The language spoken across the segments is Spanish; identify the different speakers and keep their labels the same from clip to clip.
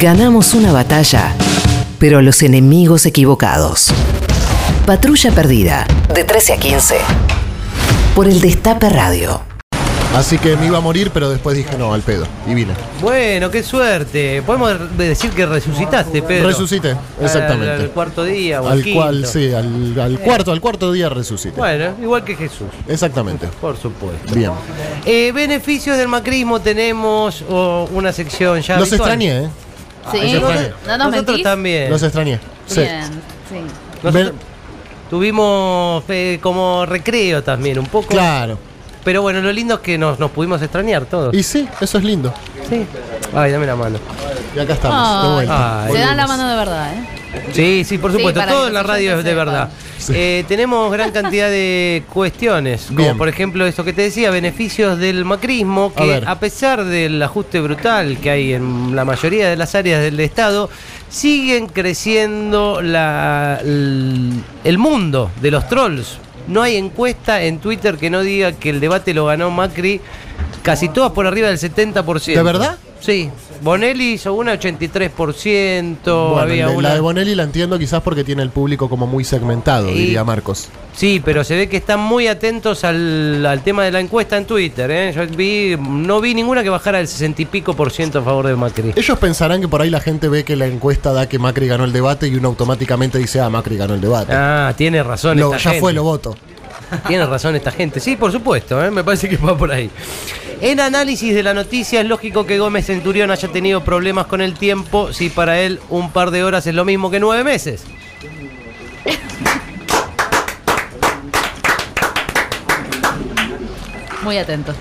Speaker 1: Ganamos una batalla, pero los enemigos equivocados. Patrulla Perdida, de 13 a 15. Por el Destape Radio.
Speaker 2: Así que me iba a morir, pero después dije no, al pedo. Y vine.
Speaker 3: Bueno, qué suerte. Podemos decir que resucitaste, Pedro.
Speaker 2: Resucité, exactamente.
Speaker 3: Al, al cuarto día o
Speaker 2: al
Speaker 3: quinto.
Speaker 2: cual, sí, al, al cuarto, al cuarto día resucité.
Speaker 3: Bueno, igual que Jesús,
Speaker 2: Exactamente.
Speaker 3: por supuesto.
Speaker 2: Bien.
Speaker 3: Eh, beneficios del macrismo tenemos oh, una sección ya.
Speaker 2: Los
Speaker 3: habitual.
Speaker 2: extrañé, ¿eh?
Speaker 4: Sí, no nos
Speaker 3: Nosotros
Speaker 4: mentís.
Speaker 3: también.
Speaker 2: Los extrañé. Sí.
Speaker 4: Bien, sí.
Speaker 3: Nosotros tuvimos eh, como recreo también, un poco.
Speaker 2: claro.
Speaker 3: Pero bueno, lo lindo es que nos, nos pudimos extrañar todos.
Speaker 2: Y sí, eso es lindo.
Speaker 3: Sí. Ay, dame la mano.
Speaker 2: Y acá estamos, de
Speaker 4: Ay,
Speaker 2: vuelta.
Speaker 3: Ay.
Speaker 4: se dan la mano de verdad, ¿eh?
Speaker 3: Sí, sí, por supuesto. Todo en la radio es de verdad. Eh, tenemos gran cantidad de cuestiones, como
Speaker 2: Bien.
Speaker 3: por ejemplo esto que te decía, beneficios del macrismo, que a, pesar del ajuste brutal que hay en la mayoría de las áreas del Estado, siguen creciendo la, el, el mundo de los trolls. No hay encuesta en Twitter que no diga que el debate lo ganó Macri, casi todas por arriba del 70%.
Speaker 2: ¿De verdad?
Speaker 3: Sí. Bonelli hizo una 83%,
Speaker 2: Bueno,
Speaker 3: había
Speaker 2: la,
Speaker 3: una...
Speaker 2: la de Bonelli la entiendo quizás porque tiene el público como muy segmentado,
Speaker 3: Y-
Speaker 2: diría Marcos.
Speaker 3: Sí, pero se ve que están muy atentos al, al tema de la encuesta en Twitter. ¿eh? Yo vi, no vi ninguna que bajara el 60 y pico por ciento a favor de Macri.
Speaker 2: Ellos pensarán que por ahí la gente ve que la encuesta da que Macri ganó el debate y uno automáticamente dice, ah, Macri ganó el debate.
Speaker 3: Ah, tiene razón
Speaker 2: Lo-
Speaker 3: esta
Speaker 2: ya
Speaker 3: gente.
Speaker 2: fue, lo voto.
Speaker 3: Tiene razón esta gente. Sí, por supuesto, ¿eh? me parece que va por ahí. En análisis de la noticia, es lógico que Gómez Centurión haya tenido problemas con el tiempo, si para él un par de horas es lo mismo que nueve meses.
Speaker 4: Muy atento.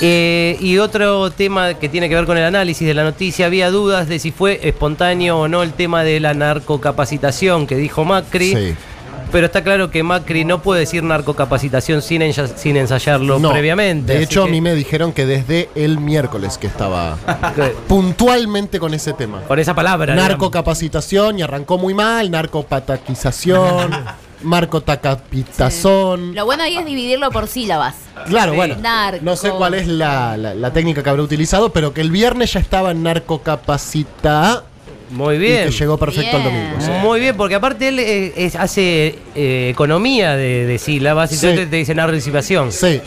Speaker 3: Eh, y otro tema que tiene que ver con el análisis de la noticia, había dudas de si fue espontáneo o no el tema de la narcocapacitación que dijo Macri.
Speaker 2: Sí.
Speaker 3: Pero está claro que Macri no puede decir narcocapacitación sin, ensa- sin ensayarlo
Speaker 2: No,
Speaker 3: previamente.
Speaker 2: De hecho, a mí me dijeron que desde el miércoles que estaba puntualmente con ese tema.
Speaker 3: Con esa palabra.
Speaker 2: Narcocapacitación y arrancó muy mal, narcopataquización, narcotacapitazón.
Speaker 4: Lo bueno ahí es dividirlo por sílabas.
Speaker 2: Claro,
Speaker 3: Sí.
Speaker 2: bueno,
Speaker 4: Narco.
Speaker 2: no sé cuál es la, la- la técnica que habrá utilizado, pero que el viernes ya estaba en narcocapacita
Speaker 3: Muy
Speaker 2: y
Speaker 3: bien.
Speaker 2: que llegó perfecto al domingo. sí.
Speaker 3: Muy bien, porque aparte él eh, es- hace eh, economía de, de sílabas y
Speaker 2: Sí.
Speaker 3: entonces te dice narrocipación.
Speaker 2: Sí,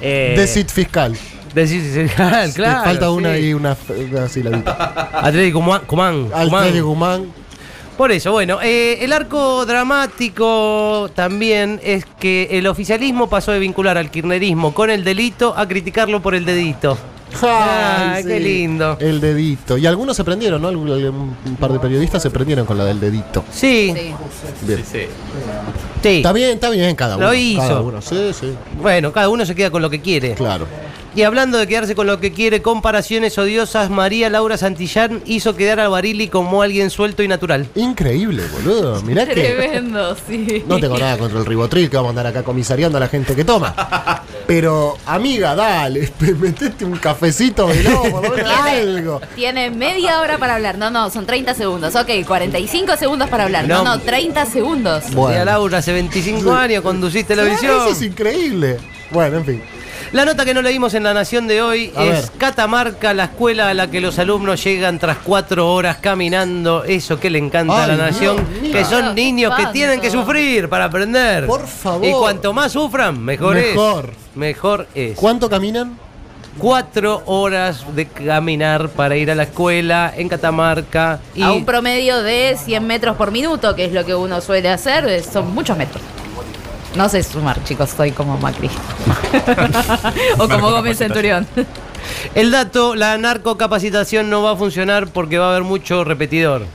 Speaker 3: Eh,
Speaker 2: decit fiscal.
Speaker 3: decir- claro,
Speaker 2: Te falta una
Speaker 3: sí.
Speaker 2: y una, una sílabita.
Speaker 3: Atlético Cumán. Cumán, Cumán.
Speaker 2: Guzmán.
Speaker 3: Por eso, bueno, eh, el arco dramático también es que el oficialismo pasó de vincular al kirchnerismo con el delito a criticarlo por el dedito. Ay, qué lindo.
Speaker 2: El dedito. Y algunos se prendieron, ¿no? Algún- Un par de periodistas se prendieron con la del dedito.
Speaker 3: Sí,
Speaker 4: Sí.
Speaker 2: Bien.
Speaker 3: sí.
Speaker 2: Está bien, está bien cada uno.
Speaker 3: Lo hizo.
Speaker 2: Cada uno. Sí, sí.
Speaker 3: Bueno, cada uno se queda con lo que quiere.
Speaker 2: Claro.
Speaker 3: Y hablando de quedarse con lo que quiere, comparaciones odiosas, María Laura Santillán hizo quedar a Barili como alguien suelto y natural.
Speaker 2: Increíble, boludo. Mirá que.
Speaker 4: Tremendo, sí.
Speaker 2: No tengo nada contra el ribotril que vamos a andar acá comisariando a la gente que toma. Pero, amiga, dale, metete un cafecito, veló, por lo menos algo.
Speaker 4: Tiene media hora para hablar. No, no, son 30 segundos. Ok, 45 segundos para hablar. No,
Speaker 3: No.
Speaker 4: no, 30 segundos.
Speaker 2: Bueno.
Speaker 3: María Laura, hace 25 años conduciste la visión.
Speaker 2: Eso es increíble. Bueno, en fin.
Speaker 3: La nota que no leímos en La Nación de hoy
Speaker 2: A
Speaker 3: es
Speaker 2: ver.
Speaker 3: Catamarca, la escuela a la que los alumnos llegan tras cuatro horas caminando. Eso que le encanta a la Nación,
Speaker 2: Dios
Speaker 3: que son niños que tienen que sufrir para aprender.
Speaker 2: Por favor.
Speaker 3: Y cuanto más sufran, mejor,
Speaker 2: Mejor.
Speaker 3: es. Mejor es.
Speaker 2: ¿Cuánto caminan?
Speaker 3: Cuatro horas de caminar para ir a la escuela en Catamarca. Y
Speaker 4: A un promedio de 100 metros por minuto, que es lo que uno suele hacer, son muchos metros. No sé sumar, chicos, soy como Macri. o como Gómez Centurión.
Speaker 3: el dato, la narcocapacitación no va a funcionar porque va a haber mucho repetidor.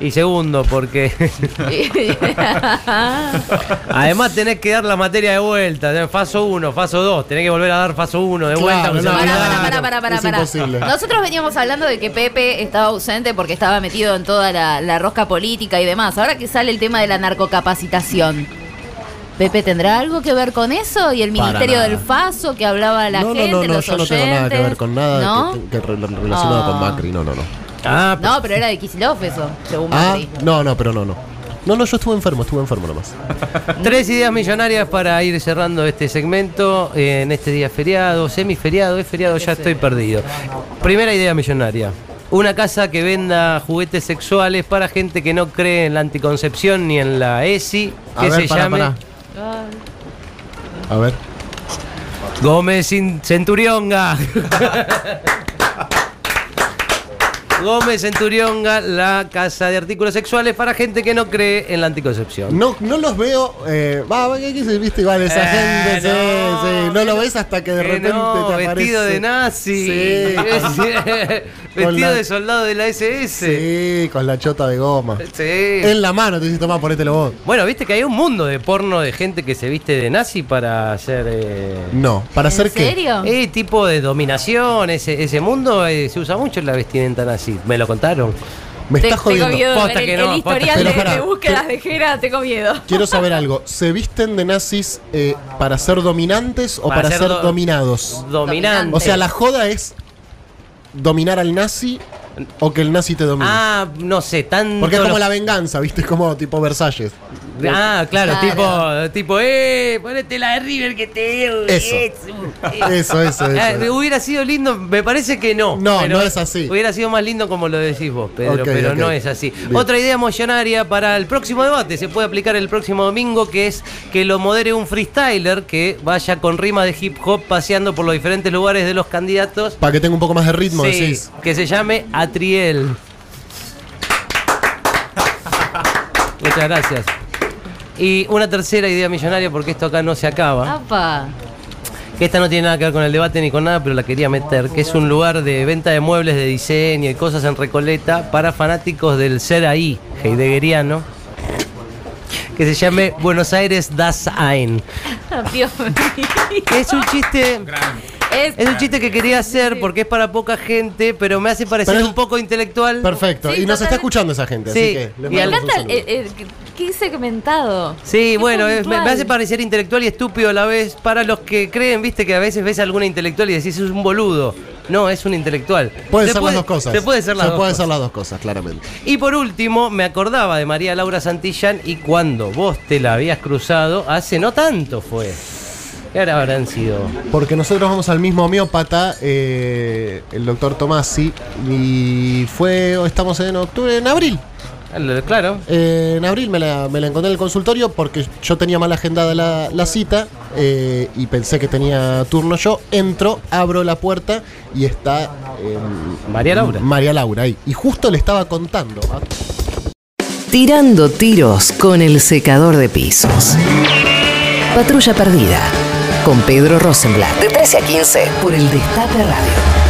Speaker 3: Y segundo, porque además tenés que dar la materia de vuelta. Faso 1, faso 2. Tenés que volver a dar faso 1 de vuelta.
Speaker 2: Claro, no,
Speaker 4: pará, pará, pará, pará,
Speaker 2: es imposible.
Speaker 4: Nosotros veníamos hablando de que Pepe estaba ausente porque estaba metido en toda la, la rosca política y demás. Ahora que sale el tema de la narcocapacitación. ¿Pepe tendrá algo que ver con eso? ¿Y el
Speaker 2: Para
Speaker 4: Ministerio del FASO que hablaba la
Speaker 2: no,
Speaker 4: gente,
Speaker 2: no, no, no,
Speaker 4: los
Speaker 2: yo no tengo nada que
Speaker 4: oyentes?
Speaker 2: ver con nada
Speaker 4: ¿No?
Speaker 2: que, que re- relacionado
Speaker 4: Ah.
Speaker 2: con Macri, no, no, no.
Speaker 3: Ah,
Speaker 4: No, pero era de Kicillof eso, según
Speaker 2: Ah,
Speaker 4: Macri.
Speaker 2: no, no, pero no, no. No, no, yo estuve enfermo, estuve enfermo nomás.
Speaker 3: Tres ideas millonarias para ir cerrando este segmento eh, en este día feriado, semiferiado, es feriado, ya estoy perdido. Primera idea millonaria. Una casa que venda juguetes sexuales para gente que no cree en la anticoncepción ni en la ESI,
Speaker 2: A
Speaker 3: que
Speaker 2: ver,
Speaker 3: se
Speaker 2: pará,
Speaker 3: llame
Speaker 2: pará. A ver.
Speaker 3: Gómez Cin- Centurionga. Gómez Centurionga, la casa de artículos sexuales para gente que no cree en la anticoncepción.
Speaker 2: No, no los veo. Eh, va, ¿qué qué- viste? Igual esa
Speaker 3: Eh,
Speaker 2: gente, sí,
Speaker 3: no,
Speaker 2: sí. No lo ves hasta que de
Speaker 3: Que
Speaker 2: repente
Speaker 3: no,
Speaker 2: te aparece.
Speaker 3: vestido de nazi.
Speaker 2: Sí,
Speaker 3: vestido
Speaker 2: la-
Speaker 3: de soldado de la SS.
Speaker 2: Sí, con la chota de goma.
Speaker 3: Sí.
Speaker 2: En la mano te dice, tomá, ponételo vos.
Speaker 3: Bueno, viste que hay un mundo de porno de gente que se viste de nazi para hacer. Eh,
Speaker 2: No, ¿para hacer
Speaker 4: ¿En
Speaker 2: qué?
Speaker 4: serio?
Speaker 3: eh, tipo de dominación, ese, ese mundo eh, se usa mucho en la vestimenta nazi. Me lo contaron.
Speaker 2: Me
Speaker 4: Te-
Speaker 2: estás
Speaker 4: tengo
Speaker 2: jodiendo.
Speaker 4: miedo de
Speaker 3: Posta
Speaker 4: ver
Speaker 3: que
Speaker 4: el,
Speaker 3: no,
Speaker 4: el
Speaker 3: posta
Speaker 4: historial de,
Speaker 2: Pero
Speaker 4: de búsquedas de Jera, tengo miedo.
Speaker 2: Quiero saber algo. ¿Se visten de nazis eh, para ser dominantes o para, ser,
Speaker 3: do-
Speaker 2: dominados?
Speaker 3: Dominante.
Speaker 2: O sea, la joda es dominar al nazi o que el nazi te domine.
Speaker 3: Ah, no sé, tanto.
Speaker 2: Porque es como
Speaker 3: los-
Speaker 2: la venganza, ¿viste? Es como tipo Versalles.
Speaker 3: Ah, claro,
Speaker 4: Claro.
Speaker 3: tipo, tipo, eh, ponete la de River que te.
Speaker 2: Eso. Eso, eso,
Speaker 3: Ah,
Speaker 2: eso.
Speaker 3: hubiera sido lindo, me parece que no.
Speaker 2: No, no es así.
Speaker 3: Hubiera sido más lindo como lo decís vos, Pedro, pero no es así.
Speaker 2: Bien.
Speaker 3: Otra idea emocionaria para el próximo debate, se puede aplicar el próximo domingo, que es que lo modere un freestyler que vaya con rima de hip hop paseando por los diferentes lugares de los candidatos.
Speaker 2: Para que tenga un poco más de ritmo,
Speaker 3: Sí,
Speaker 2: decís.
Speaker 3: que se llame Atriel. Muchas gracias. Y una tercera idea millonaria, porque esto acá no se acaba.
Speaker 4: Apa.
Speaker 3: Que esta no tiene nada que ver con el debate ni con nada, pero la quería meter. Que es un lugar de venta de muebles, de diseño y cosas en Recoleta para fanáticos del ser ahí, heideggeriano. Que se llame Buenos Aires Das Ein.
Speaker 4: Dios mío.
Speaker 3: Es un chiste.
Speaker 4: Es-
Speaker 3: Es un chiste que quería hacer porque es para poca gente, pero me hace parecer
Speaker 2: Pero es-
Speaker 3: un poco intelectual.
Speaker 2: Perfecto.
Speaker 4: Sí,
Speaker 2: y nos está
Speaker 4: totalmente.
Speaker 2: escuchando esa gente,
Speaker 3: Sí,
Speaker 2: así que les
Speaker 3: y
Speaker 4: Me
Speaker 2: mandamos un
Speaker 4: encanta el,
Speaker 2: saludo.
Speaker 4: el- el- qué segmentado.
Speaker 3: Sí,
Speaker 4: Qué
Speaker 3: bueno, es- me,
Speaker 4: puntual.
Speaker 3: me hace parecer intelectual y estúpido a la vez para los que creen, viste, que a veces ves a alguna intelectual y decís es un boludo. No, es un intelectual.
Speaker 2: Puede
Speaker 3: Se
Speaker 2: ser las dos cosas.
Speaker 3: Se puede ser las
Speaker 2: Se
Speaker 3: dos
Speaker 2: puede
Speaker 3: cosas.
Speaker 2: ser las dos cosas, claramente.
Speaker 3: Y por último, me acordaba de María Laura Santillán y cuando vos te la habías cruzado, hace no tanto fue. ¿Qué ahora habrán sido?
Speaker 2: Porque nosotros vamos al mismo homeópata, eh, el doctor Tomasi, y fue, estamos en octubre, en abril.
Speaker 3: Claro.
Speaker 2: Eh, en abril me la, me la encontré en el consultorio porque yo tenía mal agendada la, la cita eh, y pensé que tenía turno yo. Entro, abro la puerta y está eh,
Speaker 3: María Laura.
Speaker 2: María Laura ahí. Y justo le estaba contando. ¿ah?
Speaker 1: Tirando tiros con el secador de pisos. Patrulla perdida. Con Pedro Rosenblatt. De 13 a 15 por el Destape Radio.